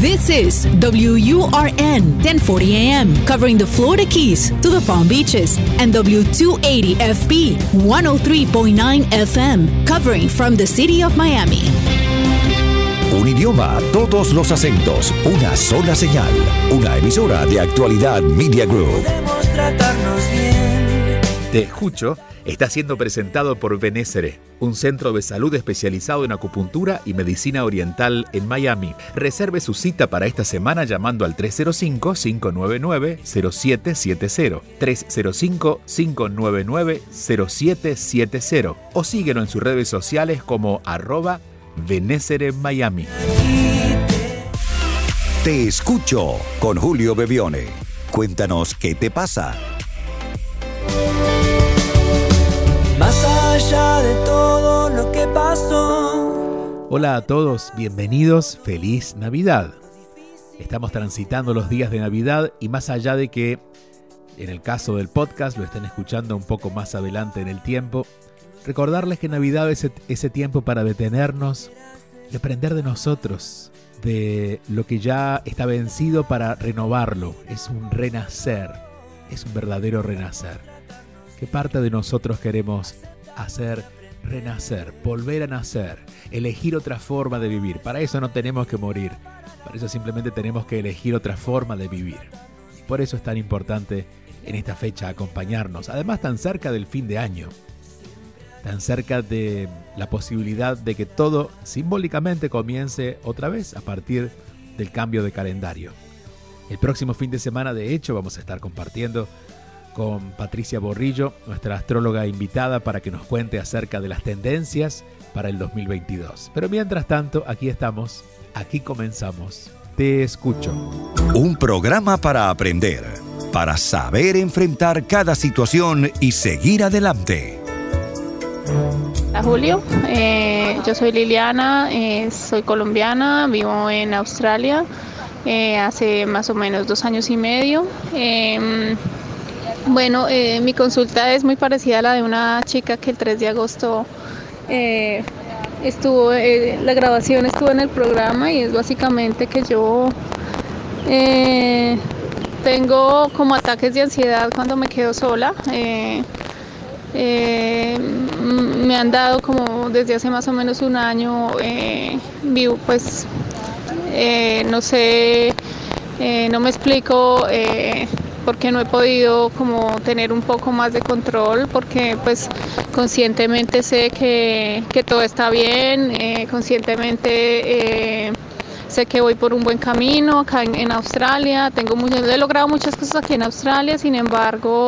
This is WURN 1040 AM, covering the Florida Keys to the Palm Beaches, and W280 FB 103.9 FM, covering from the city of Miami. Un idioma, todos los acentos, una sola señal. Una emisora de actualidad Media Group. Te escucho está siendo presentado por Benésere, un centro de salud especializado en acupuntura y medicina oriental en Miami. Reserve su cita para esta semana llamando al 305-599-0770. 305-599-0770 o síguenos en sus redes sociales como arroba Benésere Miami. Te escucho con Julio Bebione. Cuéntanos qué te pasa. Allá de todo lo que pasó. Hola a todos, bienvenidos, feliz Navidad. Estamos transitando los días de Navidad y más allá de que en el caso del podcast lo estén escuchando un poco más adelante en el tiempo, recordarles que Navidad es ese tiempo para detenernos y aprender de nosotros, de lo que ya está vencido para renovarlo. Es un renacer, es un verdadero renacer. ¿Qué parte de nosotros queremos hacer renacer, volver a nacer, elegir otra forma de vivir. Para eso no tenemos que morir, para eso simplemente tenemos que elegir otra forma de vivir. Por eso es tan importante en esta fecha acompañarnos, además tan cerca del fin de año, tan cerca de la posibilidad de que todo simbólicamente comience otra vez a partir del cambio de calendario. El próximo fin de semana, de hecho, vamos a estar compartiendo con Patricia Borrillo, nuestra astróloga invitada, para que nos cuente acerca de las tendencias para el 2022. Pero mientras tanto, aquí estamos, aquí comenzamos. Te escucho. Un programa para aprender, para saber enfrentar cada situación y seguir adelante. Hola Julio, eh, yo soy Liliana, eh, soy colombiana, vivo en Australia eh, hace más o menos dos años y medio. Bueno, eh, mi consulta es muy parecida a la de una chica que el 3 de agosto eh, estuvo, eh, la grabación estuvo en el programa y es básicamente que yo tengo como ataques de ansiedad cuando me quedo sola. me han dado como desde hace más o menos un año, vivo pues, no sé, no me explico porque no he podido como tener un poco más de control porque pues conscientemente sé que, todo está bien, eh, conscientemente eh, sé que voy por un buen camino acá en, Australia, tengo he logrado muchas cosas aquí en Australia, sin embargo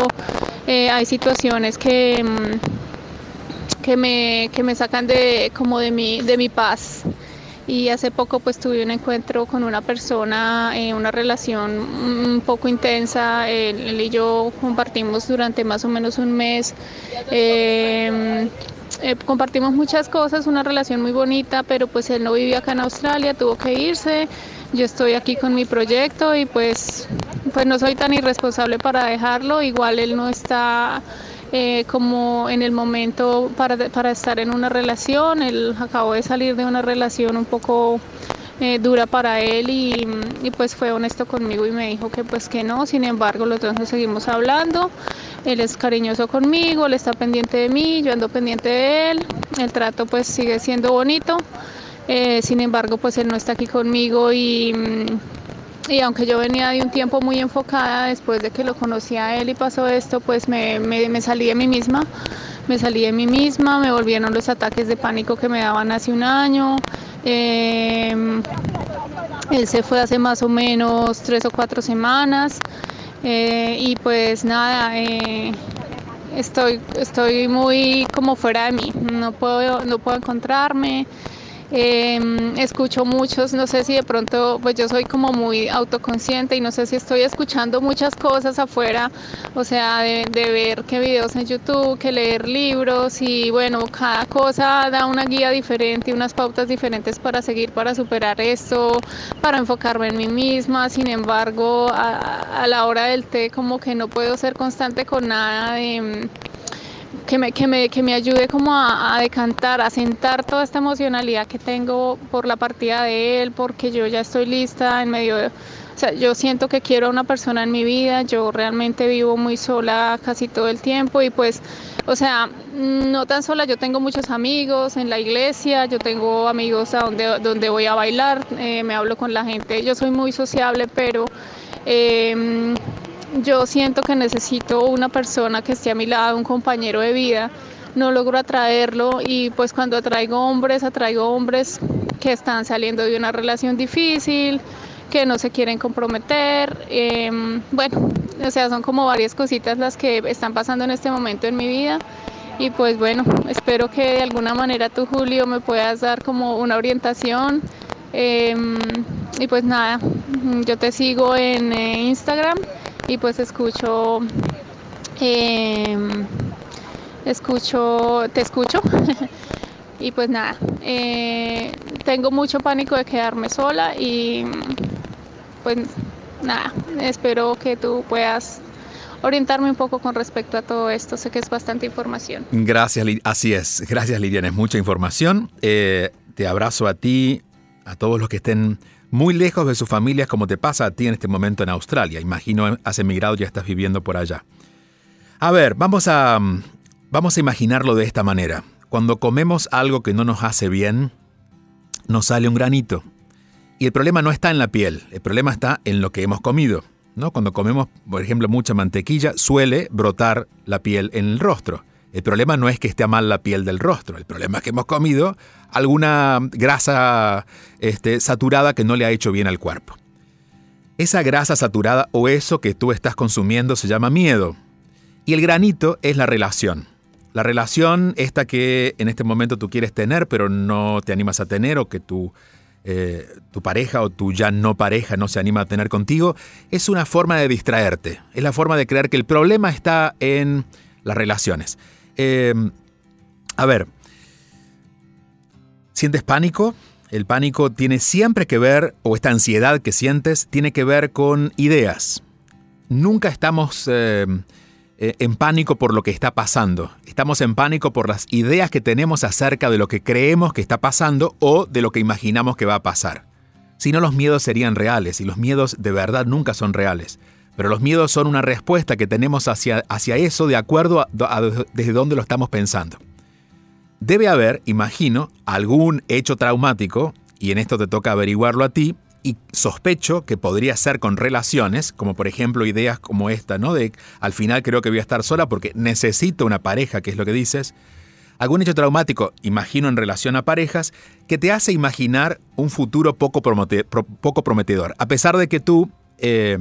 eh, hay situaciones que, mm, que, me, que me sacan de, como de mi, de mi paz y hace poco pues tuve un encuentro con una persona, eh, una relación un poco intensa, él, y yo compartimos durante más o menos un mes. Em, eh, compartimos muchas cosas, una relación muy bonita, pero pues él no vivía acá en Australia, tuvo que irse. Yo estoy aquí con mi proyecto y pues, pues no soy tan irresponsable para dejarlo. Igual él no está eh, como en el momento para, para, estar en una relación. Él acabó de salir de una relación un poco eh, dura para él y, y, pues fue honesto conmigo y me dijo que pues que no. Sin embargo, los dos nos seguimos hablando. Él es cariñoso conmigo, él está pendiente de mí, yo ando pendiente de él. El trato pues sigue siendo bonito. Eh, sin embargo, pues él no está aquí conmigo y y aunque yo venía de un tiempo muy enfocada, después de que lo conocí a él y pasó esto, pues me, me, salí de mí misma, me salí de mí misma, me volvieron los ataques de pánico que me daban hace un año. Em, él se fue hace más o menos tres o cuatro semanas eh, y pues nada, eh, estoy, estoy muy como fuera de mí, no puedo, no puedo encontrarme. Em, escucho muchos, no sé si de pronto, pues yo soy como muy autoconsciente y no sé si estoy escuchando muchas cosas afuera, o sea, de, ver qué videos en YouTube, que leer libros y bueno, cada cosa da una guía diferente, unas pautas diferentes para seguir, para superar esto, para enfocarme en mí misma. Sin embargo, a, a la hora del té como que no puedo ser constante con nada de que me, que me, que me ayude como a, a, decantar, a sentar toda esta emocionalidad que tengo por la partida de él, porque yo ya estoy lista en medio de... O sea, yo siento que quiero a una persona en mi vida, yo realmente vivo muy sola casi todo el tiempo y pues, o sea, no tan sola, yo tengo muchos amigos en la iglesia, yo tengo amigos a donde, donde voy a bailar, eh, me hablo con la gente, yo soy muy sociable, pero... Eh, yo siento que necesito una persona que esté a mi lado, un compañero de vida. No logro atraerlo y pues cuando atraigo hombres, atraigo hombres que están saliendo de una relación difícil, que no se quieren comprometer. Eh, bueno, o sea, son como varias cositas las que están pasando en este momento en mi vida. Y pues bueno, espero que de alguna manera tú, Julio, me puedas dar como una orientación. Eh, y pues nada, yo te sigo en eh, Instagram y pues escucho, eh, escucho, te escucho. y pues nada, eh, tengo mucho pánico de quedarme sola y pues nada, espero que tú puedas orientarme un poco con respecto a todo esto. Sé que es bastante información. Gracias, así es. Gracias, Liliana. Es mucha información. Eh, te abrazo a ti, a todos los que estén muy lejos de sus familias como te pasa a ti en este momento en Australia. Imagino has emigrado y ya estás viviendo por allá. A ver, vamos a, vamos a imaginarlo de esta manera. Cuando comemos algo que no nos hace bien, nos sale un granito. Y el problema no está en la piel, el problema está en lo que hemos comido. ¿no? Cuando comemos, por ejemplo, mucha mantequilla, suele brotar la piel en el rostro. El problema no es que esté mal la piel del rostro, el problema es que hemos comido alguna grasa este, saturada que no le ha hecho bien al cuerpo. Esa grasa saturada o eso que tú estás consumiendo se llama miedo. Y el granito es la relación. La relación esta que en este momento tú quieres tener pero no te animas a tener o que tu, eh, tu pareja o tu ya no pareja no se anima a tener contigo, es una forma de distraerte. Es la forma de creer que el problema está en las relaciones. Eh, a ver, ¿sientes pánico? El pánico tiene siempre que ver, o esta ansiedad que sientes, tiene que ver con ideas. Nunca estamos eh, eh, en pánico por lo que está pasando. Estamos en pánico por las ideas que tenemos acerca de lo que creemos que está pasando o de lo que imaginamos que va a pasar. Si no, los miedos serían reales y los miedos de verdad nunca son reales. Pero los miedos son una respuesta que tenemos hacia, hacia eso de acuerdo a, desde dónde lo estamos pensando. Debe haber, imagino, algún hecho traumático, y en esto te toca averiguarlo a ti, y sospecho que podría ser con relaciones, como por ejemplo ideas como esta, ¿no? De al final creo que voy a estar sola porque necesito una pareja, que es lo que dices. Algún hecho traumático, imagino en relación a parejas, que te hace imaginar un futuro poco, prometedor. A pesar de que tú eh,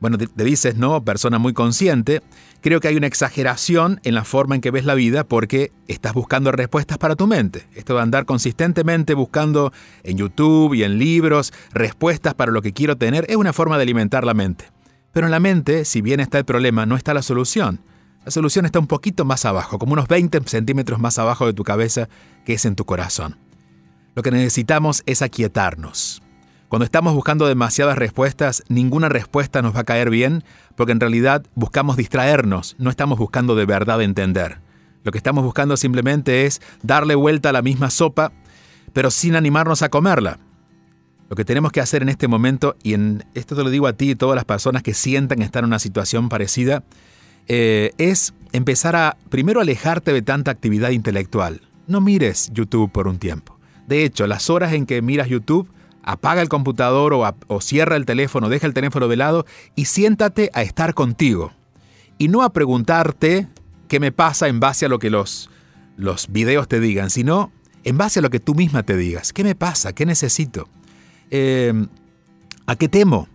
bueno, te, dices, ¿no? Persona muy consciente, creo que hay una exageración en la forma en que ves la vida porque estás buscando respuestas para tu mente. Esto de andar consistentemente buscando en YouTube y en libros respuestas para lo que quiero tener es una forma de alimentar la mente. Pero en la mente, si bien está el problema, no está la solución. La solución está un poquito más abajo, como unos 20 centímetros más abajo de tu cabeza, que es en tu corazón. Lo que necesitamos es aquietarnos, cuando estamos buscando demasiadas respuestas, ninguna respuesta nos va a caer bien porque en realidad buscamos distraernos, no estamos buscando de verdad entender. Lo que estamos buscando simplemente es darle vuelta a la misma sopa, pero sin animarnos a comerla. Lo que tenemos que hacer en este momento, y en esto te lo digo a ti y todas las personas que sientan estar en una situación parecida, eh, es empezar a primero alejarte de tanta actividad intelectual. No mires YouTube por un tiempo. De hecho, las horas en que miras YouTube apaga el computador o, cierra el teléfono, deja el teléfono de lado y siéntate a estar contigo. Y no a preguntarte qué me pasa en base a lo que los, los videos te digan, sino en base a lo que tú misma te digas. ¿Qué me pasa? ¿Qué necesito? Em, ¿A qué temo?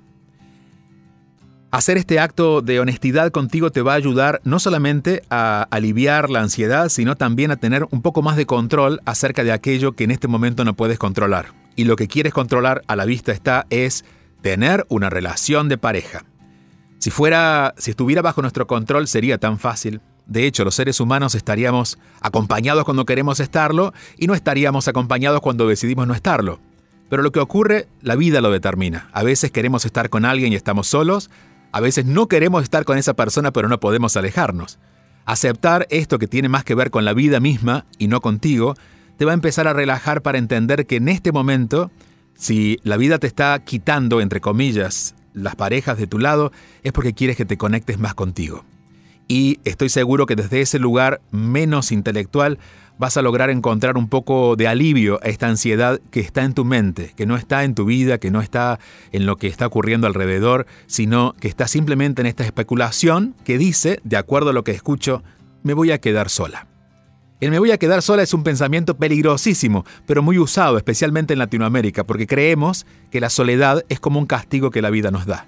Hacer este acto de honestidad contigo te va a ayudar no solamente a aliviar la ansiedad, sino también a tener un poco más de control acerca de aquello que en este momento no puedes controlar y lo que quieres controlar a la vista está es tener una relación de pareja. Si fuera, si estuviera bajo nuestro control sería tan fácil. De hecho, los seres humanos estaríamos acompañados cuando queremos estarlo y no estaríamos acompañados cuando decidimos no estarlo. Pero lo que ocurre, la vida lo determina. A veces queremos estar con alguien y estamos solos, a veces no queremos estar con esa persona pero no podemos alejarnos. Aceptar esto que tiene más que ver con la vida misma y no contigo, te va a empezar a relajar para entender que en este momento, si la vida te está quitando, entre comillas, las parejas de tu lado, es porque quieres que te conectes más contigo. Y estoy seguro que desde ese lugar menos intelectual vas a lograr encontrar un poco de alivio a esta ansiedad que está en tu mente, que no está en tu vida, que no está en lo que está ocurriendo alrededor, sino que está simplemente en esta especulación que dice, de acuerdo a lo que escucho, me voy a quedar sola. El me voy a quedar sola es un pensamiento peligrosísimo, pero muy usado, especialmente en Latinoamérica, porque creemos que la soledad es como un castigo que la vida nos da.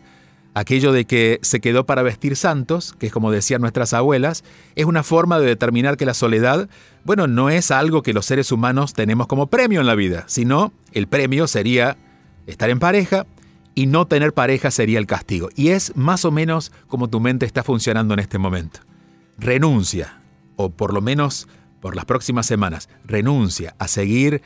Aquello de que se quedó para vestir santos, que es como decían nuestras abuelas, es una forma de determinar que la soledad, bueno, no es algo que los seres humanos tenemos como premio en la vida, sino el premio sería estar en pareja y no tener pareja sería el castigo. Y es más o menos como tu mente está funcionando en este momento. Renuncia, o por lo menos por las próximas semanas, renuncia a seguir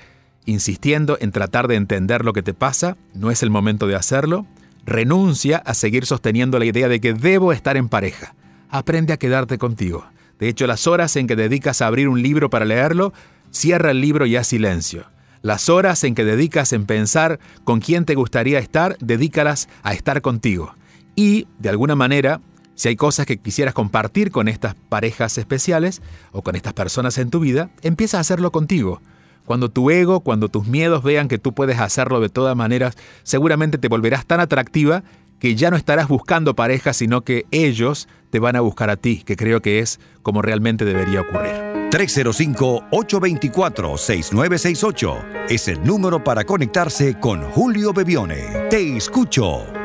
insistiendo en tratar de entender lo que te pasa, no es el momento de hacerlo Renuncia a seguir sosteniendo la idea de que debo estar en pareja. Aprende a quedarte contigo. De hecho, las horas en que dedicas a abrir un libro para leerlo, cierra el libro y haz silencio. Las horas en que dedicas en pensar con quién te gustaría estar, dedícalas a estar contigo. Y, de alguna manera, si hay cosas que quisieras compartir con estas parejas especiales o con estas personas en tu vida, empieza a hacerlo contigo. Cuando tu ego, cuando tus miedos vean que tú puedes hacerlo de todas maneras, seguramente te volverás tan atractiva que ya no estarás buscando pareja, sino que ellos te van a buscar a ti, que creo que es como realmente debería ocurrir. 305-824-6968 es el número para conectarse con Julio Bebione. Te escucho.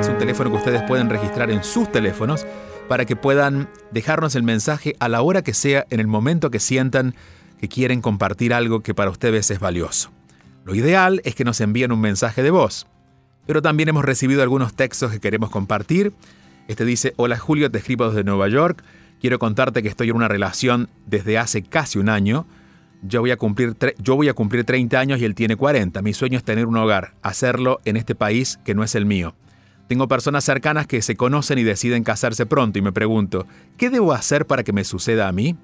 Es un teléfono que ustedes pueden registrar en sus teléfonos para que puedan dejarnos el mensaje a la hora que sea, en el momento que sientan que quieren compartir algo que para ustedes es valioso. Lo ideal es que nos envíen un mensaje de voz, pero también hemos recibido algunos textos que queremos compartir. Este dice, hola Julio, te escribo desde Nueva York, quiero contarte que estoy en una relación desde hace casi un año. Yo voy, a cumplir yo voy a cumplir 30 años y él tiene 40. Mi sueño es tener un hogar, hacerlo en este país que no es el mío. Tengo personas cercanas que se conocen y deciden casarse pronto y me pregunto, ¿qué debo hacer para que me suceda a mí?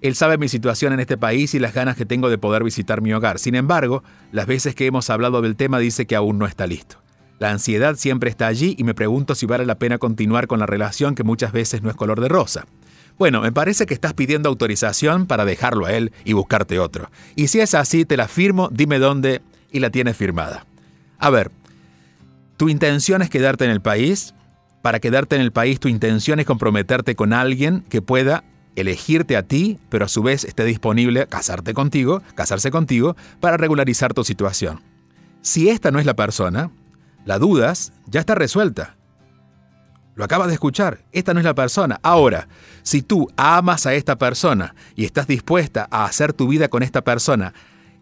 Él sabe mi situación en este país y las ganas que tengo de poder visitar mi hogar. Sin embargo, las veces que hemos hablado del tema dice que aún no está listo. La ansiedad siempre está allí y me pregunto si vale la pena continuar con la relación que muchas veces no es color de rosa. Bueno, me parece que estás pidiendo autorización para dejarlo a él y buscarte otro. Y si es así, te la firmo, dime dónde y la tienes firmada. A ver, ¿tu intención es quedarte en el país? Para quedarte en el país, tu intención es comprometerte con alguien que pueda elegirte a ti, pero a su vez esté disponible casarte contigo, casarse contigo, para regularizar tu situación. Si esta no es la persona, la dudas ya está resuelta. Lo acabas de escuchar, esta no es la persona. Ahora, si tú amas a esta persona y estás dispuesta a hacer tu vida con esta persona,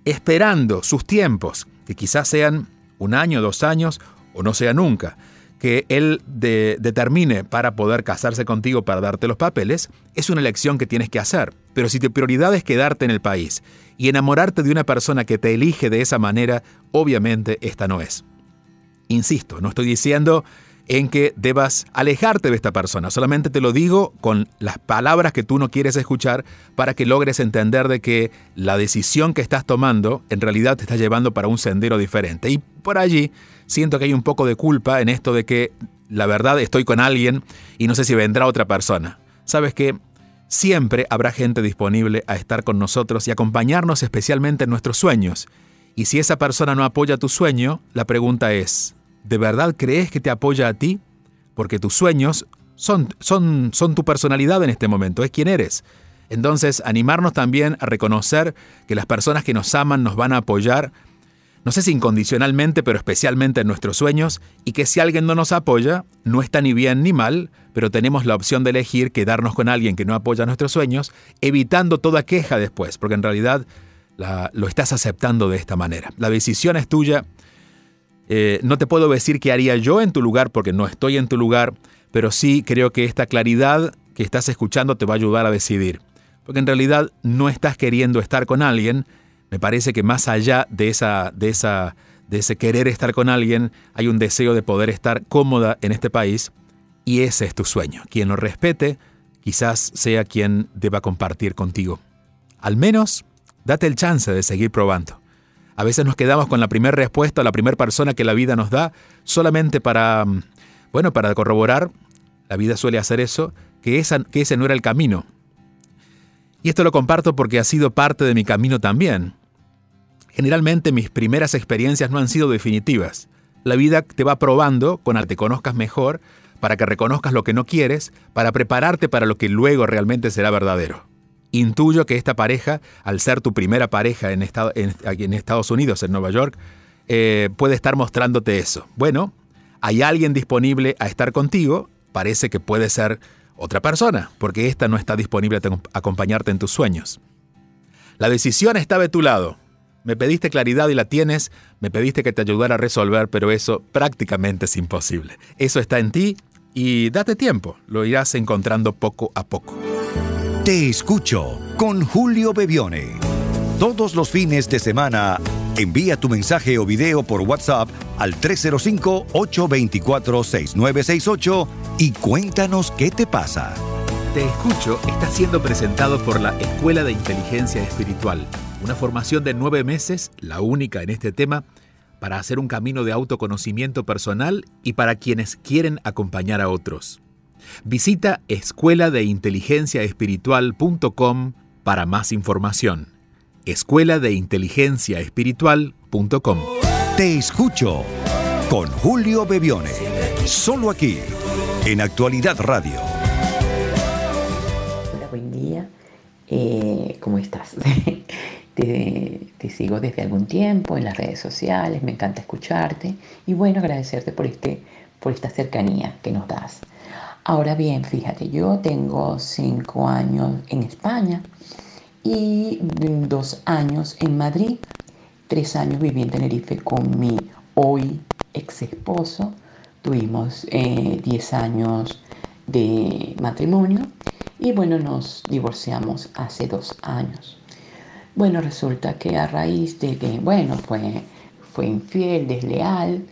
esperando sus tiempos, que quizás sean un año, dos años o no sea nunca, que él determine para poder casarse contigo para darte los papeles, es una elección que tienes que hacer. Pero si tu prioridad es quedarte en el país y enamorarte de una persona que te elige de esa manera, obviamente esta no es. Insisto, no estoy diciendo en que debas alejarte de esta persona. Solamente te lo digo con las palabras que tú no quieres escuchar para que logres entender de que la decisión que estás tomando en realidad te está llevando para un sendero diferente. Y por allí siento que hay un poco de culpa en esto de que la verdad estoy con alguien y no sé si vendrá otra persona. Sabes que siempre habrá gente disponible a estar con nosotros y acompañarnos especialmente en nuestros sueños. Y si esa persona no apoya tu sueño, la pregunta es, ¿de verdad crees que te apoya a ti? Porque tus sueños son, son, son tu personalidad en este momento, es quien eres. Entonces, animarnos también a reconocer que las personas que nos aman nos van a apoyar no sé si incondicionalmente, pero especialmente en nuestros sueños, y que si alguien no nos apoya, no está ni bien ni mal, pero tenemos la opción de elegir quedarnos con alguien que no apoya nuestros sueños, evitando toda queja después, porque en realidad lo estás aceptando de esta manera. La decisión es tuya. Eh, no te puedo decir qué haría yo en tu lugar, porque no estoy en tu lugar, pero sí creo que esta claridad que estás escuchando te va a ayudar a decidir. Porque en realidad no estás queriendo estar con alguien, me parece que más allá de, esa, de, esa, de ese querer estar con alguien, hay un deseo de poder estar cómoda en este país y ese es tu sueño. Quien lo respete, quizás sea quien deba compartir contigo. Al menos, date el chance de seguir probando. A veces nos quedamos con la primera respuesta, la primera persona que la vida nos da, solamente para, mm, bueno, para corroborar, la vida suele hacer eso, que, que ese no era el camino. Y esto lo comparto porque ha sido parte de mi camino también. Generalmente mis primeras experiencias no han sido definitivas. La vida te va probando con que te conozcas mejor, para que reconozcas lo que no quieres, para prepararte para lo que luego realmente será verdadero. Intuyo que esta pareja, al ser tu primera pareja en, aquí en Estados Unidos, en Nueva York, eh, puede estar mostrándote eso. Bueno, hay alguien disponible a estar contigo, parece que puede ser otra persona, porque esta no está disponible a acompañarte en tus sueños. La decisión está de tu lado. Me pediste claridad y la tienes, me pediste que te ayudara a resolver, pero eso prácticamente es imposible. Eso está en ti y date tiempo, lo irás encontrando poco a poco. Te escucho con Julio Bebione. Todos los fines de semana, envía tu mensaje o video por WhatsApp al 305-824-6968 y cuéntanos qué te pasa. Te escucho está siendo presentado por la Escuela de Inteligencia Espiritual una formación de nueve meses, la única en este tema, para hacer un camino de autoconocimiento personal y para quienes quieren acompañar a otros. Visita escuela de inteligencia espiritual.com para más información. Escuela de inteligencia espiritual.com. Te escucho con Julio Bebione. Solo aquí, en Actualidad Radio. Hola, buen día. Eh, ¿Cómo estás? Te, sigo desde algún tiempo en las redes sociales, me encanta escucharte y bueno, agradecerte por, este, por esta cercanía que nos das. Ahora bien, fíjate, yo tengo cinco años en España y dos años en Madrid, tres años viví en Tenerife con mi hoy ex esposo, tuvimos eh, diez años de matrimonio y bueno, nos divorciamos hace dos años. Bueno, resulta que a raíz de que, bueno, fue, fue infiel, desleal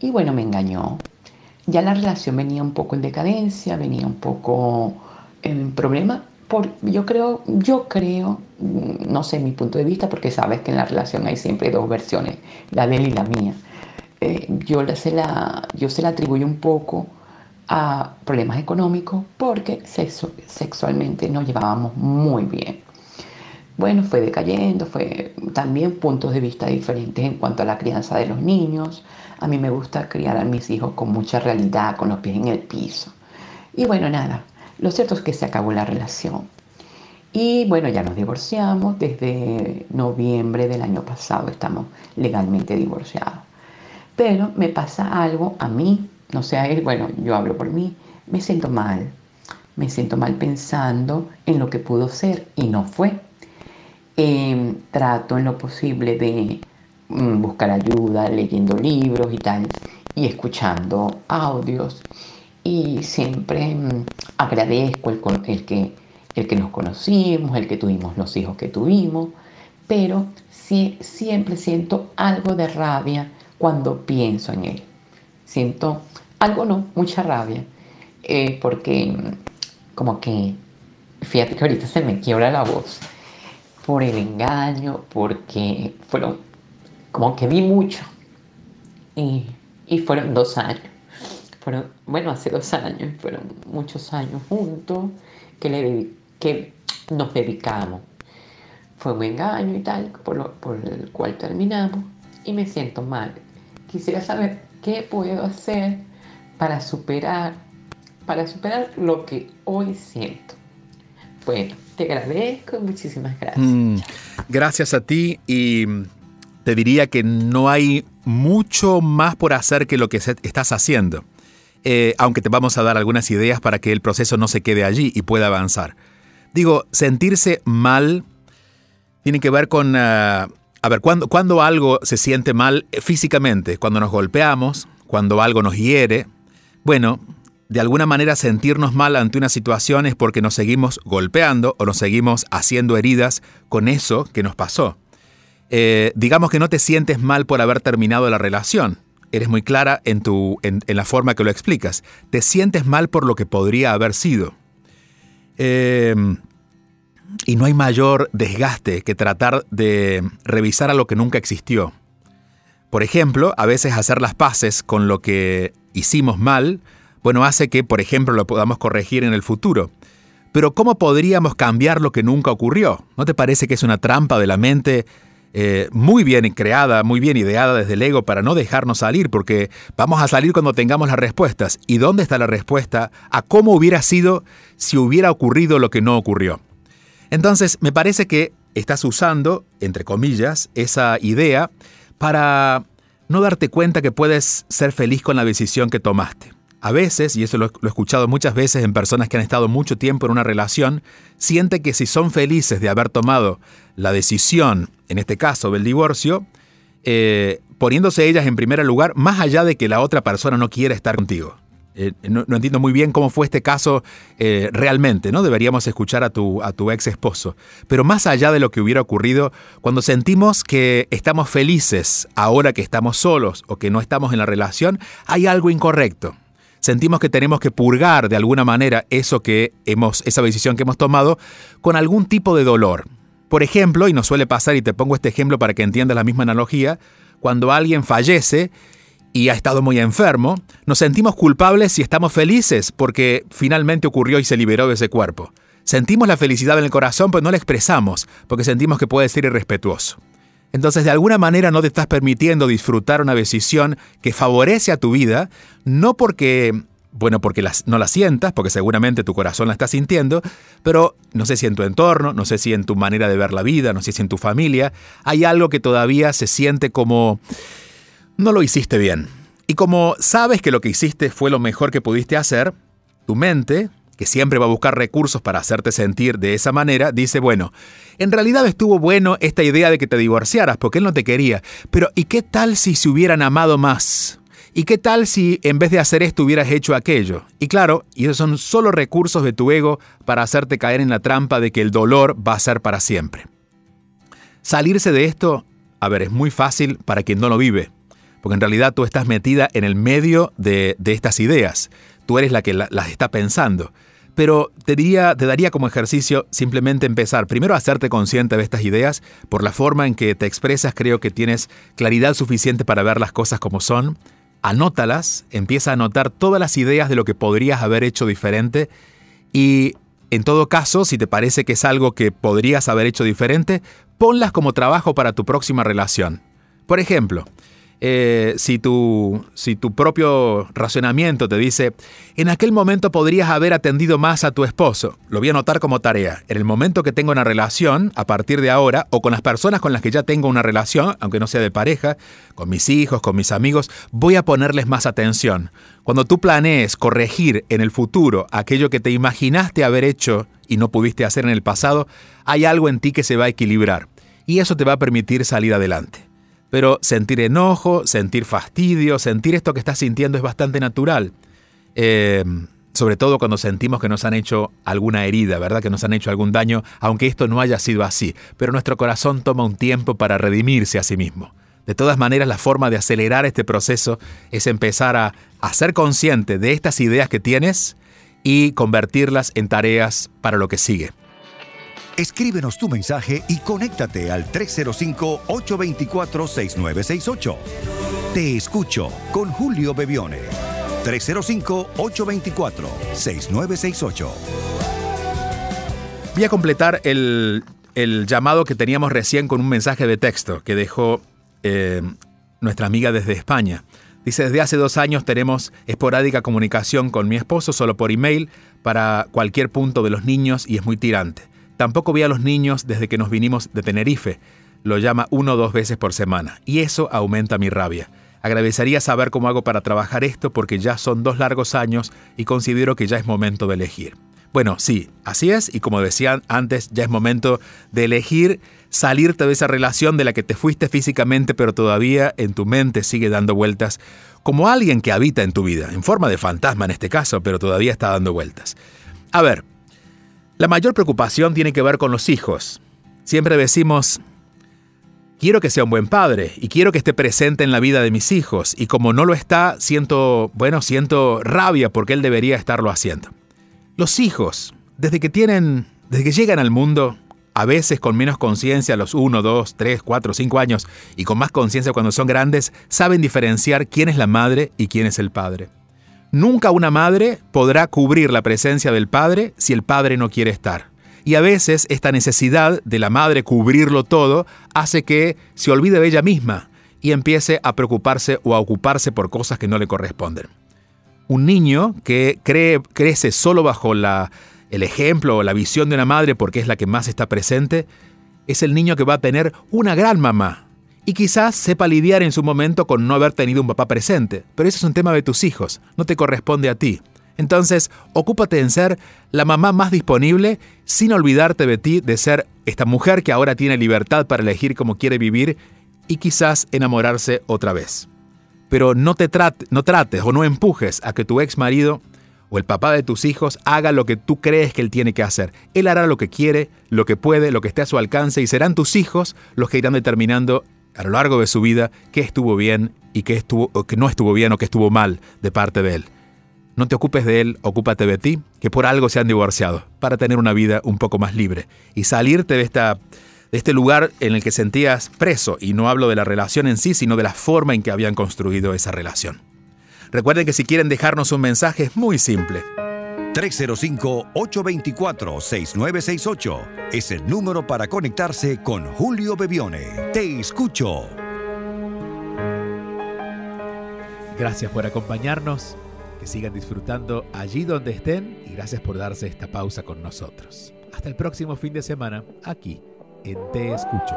y bueno, me engañó. Ya la relación venía un poco en decadencia, venía un poco en problema. Por, yo creo, yo creo, mm, no sé mi punto de vista, porque sabes que en la relación hay siempre dos versiones, la de él y la mía. Eh, yo, se la, yo se la atribuyo un poco a problemas económicos porque sexualmente nos llevábamos muy bien bueno, fue decayendo, fue también puntos de vista diferentes en cuanto a la crianza de los niños. A mí me gusta criar a mis hijos con mucha realidad, con los pies en el piso. Y bueno, nada, lo cierto es que se acabó la relación. Y bueno, ya nos divorciamos, desde noviembre del año pasado estamos legalmente divorciados. Pero me pasa algo a mí, no sé a él, bueno, yo hablo por mí, me siento mal. Me siento mal pensando en lo que pudo ser y no fue Em, trato en lo posible de mm, buscar ayuda leyendo libros y tal, y escuchando audios. Y siempre mm, agradezco el, que, el que nos conocimos, el que tuvimos los hijos que tuvimos, pero sí, siempre siento algo de rabia cuando pienso en él. Siento algo, no, mucha rabia, eh, porque mm, como que, fíjate que ahorita se me quiebra la voz por el engaño, porque fueron como que vi mucho. Y, fueron dos años. Fueron, bueno, hace dos años, fueron muchos años juntos que, le, que nos dedicamos. Fue un engaño y tal, por, por el cual terminamos y me siento mal. Quisiera saber qué puedo hacer para superar, para superar lo que hoy siento. Bueno, te agradezco, muchísimas gracias. Mm, gracias a ti y te diría que no hay mucho más por hacer que lo que estás haciendo. Eh, aunque te vamos a dar algunas ideas para que el proceso no se quede allí y pueda avanzar. Digo, sentirse mal tiene que ver con... Ah, a ver, cuando, cuando algo se siente mal físicamente, cuando nos golpeamos, cuando algo nos hiere, bueno, de alguna manera sentirnos mal ante una situación es porque nos seguimos golpeando o nos seguimos haciendo heridas con eso que nos pasó. Eh, digamos que no te sientes mal por haber terminado la relación. Eres muy clara en, tu, en, la forma que lo explicas. Te sientes mal por lo que podría haber sido. Em, y no hay mayor desgaste que tratar de revisar a lo que nunca existió. Por ejemplo, a veces hacer las paces con lo que hicimos mal, bueno, hace que, por ejemplo, lo podamos corregir en el futuro. Pero ¿cómo podríamos cambiar lo que nunca ocurrió? ¿No te parece que es una trampa de la mente eh, muy bien creada, muy bien ideada desde el ego para no dejarnos salir? Porque vamos a salir cuando tengamos las respuestas. ¿Y dónde está la respuesta a cómo hubiera sido si hubiera ocurrido lo que no ocurrió? Entonces, me parece que estás usando, entre comillas, esa idea para no darte cuenta que puedes ser feliz con la decisión que tomaste. A veces, y eso lo, he escuchado muchas veces en personas que han estado mucho tiempo en una relación, siente que si son felices de haber tomado la decisión, en este caso del divorcio, eh, poniéndose ellas en primer lugar, más allá de que la otra persona no quiera estar contigo. Eh, no, entiendo muy bien cómo fue este caso eh, realmente, ¿no? Deberíamos escuchar a tu, a tu ex esposo. Pero más allá de lo que hubiera ocurrido, cuando sentimos que estamos felices ahora que estamos solos o que no estamos en la relación, hay algo incorrecto. Sentimos que tenemos que purgar de alguna manera eso que hemos, esa decisión que hemos tomado con algún tipo de dolor. Por ejemplo, y nos suele pasar, y te pongo este ejemplo para que entiendas la misma analogía, cuando alguien fallece y ha estado muy enfermo, nos sentimos culpables si estamos felices porque finalmente ocurrió y se liberó de ese cuerpo. Sentimos la felicidad en el corazón, pero no la expresamos porque sentimos que puede ser irrespetuoso. Entonces, de alguna manera no te estás permitiendo disfrutar una decisión que favorece a tu vida, no porque, bueno, porque no la sientas, porque seguramente tu corazón la está sintiendo, pero no sé si en tu entorno, no sé si en tu manera de ver la vida, no sé si en tu familia, hay algo que todavía se siente como no lo hiciste bien. Y como sabes que lo que hiciste fue lo mejor que pudiste hacer, tu mente, que siempre va a buscar recursos para hacerte sentir de esa manera, dice, bueno, en realidad estuvo bueno esta idea de que te divorciaras porque él no te quería, pero ¿y qué tal si se hubieran amado más? ¿Y qué tal si en vez de hacer esto hubieras hecho aquello? Y claro, y esos son solo recursos de tu ego para hacerte caer en la trampa de que el dolor va a ser para siempre. Salirse de esto, a ver, es muy fácil para quien no lo vive porque en realidad tú estás metida en el medio de, estas ideas, tú eres la que las está pensando. Pero te, daría como ejercicio simplemente empezar. Primero hacerte consciente de estas ideas, por la forma en que te expresas creo que tienes claridad suficiente para ver las cosas como son, anótalas, empieza a anotar todas las ideas de lo que podrías haber hecho diferente. Y en todo caso, si te parece que es algo que podrías haber hecho diferente, ponlas como trabajo para tu próxima relación. Por ejemplo, eh, si, tu, si tu propio razonamiento te dice, en aquel momento podrías haber atendido más a tu esposo, lo voy a anotar como tarea. En el momento que tengo una relación, a partir de ahora, o con las personas con las que ya tengo una relación, aunque no sea de pareja, con mis hijos, con mis amigos, voy a ponerles más atención. Cuando tú planees corregir en el futuro aquello que te imaginaste haber hecho y no pudiste hacer en el pasado, hay algo en ti que se va a equilibrar. Y eso te va a permitir salir adelante. Pero sentir enojo, sentir fastidio, sentir esto que estás sintiendo es bastante natural. Eh, sobre todo cuando sentimos que nos han hecho alguna herida, ¿verdad? Que nos han hecho algún daño, aunque esto no haya sido así. Pero nuestro corazón toma un tiempo para redimirse a sí mismo. De todas maneras, la forma de acelerar este proceso es empezar a, a ser consciente de estas ideas que tienes y convertirlas en tareas para lo que sigue. Escríbenos tu mensaje y conéctate al 305-824-6968. Te escucho con Julio Bebione. 305-824-6968. Voy a completar el, llamado que teníamos recién con un mensaje de texto que dejó eh, nuestra amiga desde España. Dice, desde hace dos años tenemos esporádica comunicación con mi esposo solo por email para cualquier punto de los niños y es muy tirante. Tampoco ve a los niños desde que nos vinimos de Tenerife. Lo llama uno o dos veces por semana. Y eso aumenta mi rabia. Agradecería saber cómo hago para trabajar esto porque ya son dos largos años y considero que ya es momento de elegir. Bueno, sí, así es, y como decía antes, ya es momento de elegir salirte de esa relación de la que te fuiste físicamente, pero todavía en tu mente sigue dando vueltas, como alguien que habita en tu vida, en forma de fantasma en este caso, pero todavía está dando vueltas. A ver, la mayor preocupación tiene que ver con los hijos. Siempre decimos, quiero que sea un buen padre y quiero que esté presente en la vida de mis hijos y como no lo está, siento, bueno, siento rabia porque él debería estarlo haciendo. Los hijos, desde que tienen, desde que llegan al mundo, a veces con menos conciencia a los 1, 2, 3, 4, 5 años y con más conciencia cuando son grandes, saben diferenciar quién es la madre y quién es el padre. Nunca una madre podrá cubrir la presencia del padre si el padre no quiere estar. Y a veces esta necesidad de la madre cubrirlo todo hace que se olvide de ella misma y empiece a preocuparse o a ocuparse por cosas que no le corresponden. Un niño que crece solo bajo el ejemplo o la visión de una madre, porque es la que más está presente, es el niño que va a tener una gran mamá. Y quizás sepa lidiar en su momento con no haber tenido un papá presente, pero eso es un tema de tus hijos, no te corresponde a ti. Entonces, ocúpate en ser la mamá más disponible sin olvidarte de ti, de ser esta mujer que ahora tiene libertad para elegir cómo quiere vivir y quizás enamorarse otra vez. Pero no te no trates o no empujes a que tu ex marido o el papá de tus hijos haga lo que tú crees que él tiene que hacer. Él hará lo que quiere, lo que puede, lo que esté a su alcance y serán tus hijos los que irán determinando a lo largo de su vida qué estuvo bien y qué estuvo, no estuvo bien o qué estuvo mal de parte de él. No te ocupes de él, ocúpate de ti, que por algo se han divorciado, para tener una vida un poco más libre y salirte de esta de este lugar en el que sentías preso, y no hablo de la relación en sí, sino de la forma en que habían construido esa relación. Recuerden que si quieren dejarnos un mensaje es muy simple. 305-824-6968 es el número para conectarse con Julio Bebione. Te escucho. Gracias por acompañarnos, que sigan disfrutando allí donde estén y gracias por darse esta pausa con nosotros. Hasta el próximo fin de semana, aquí en Te Escucho.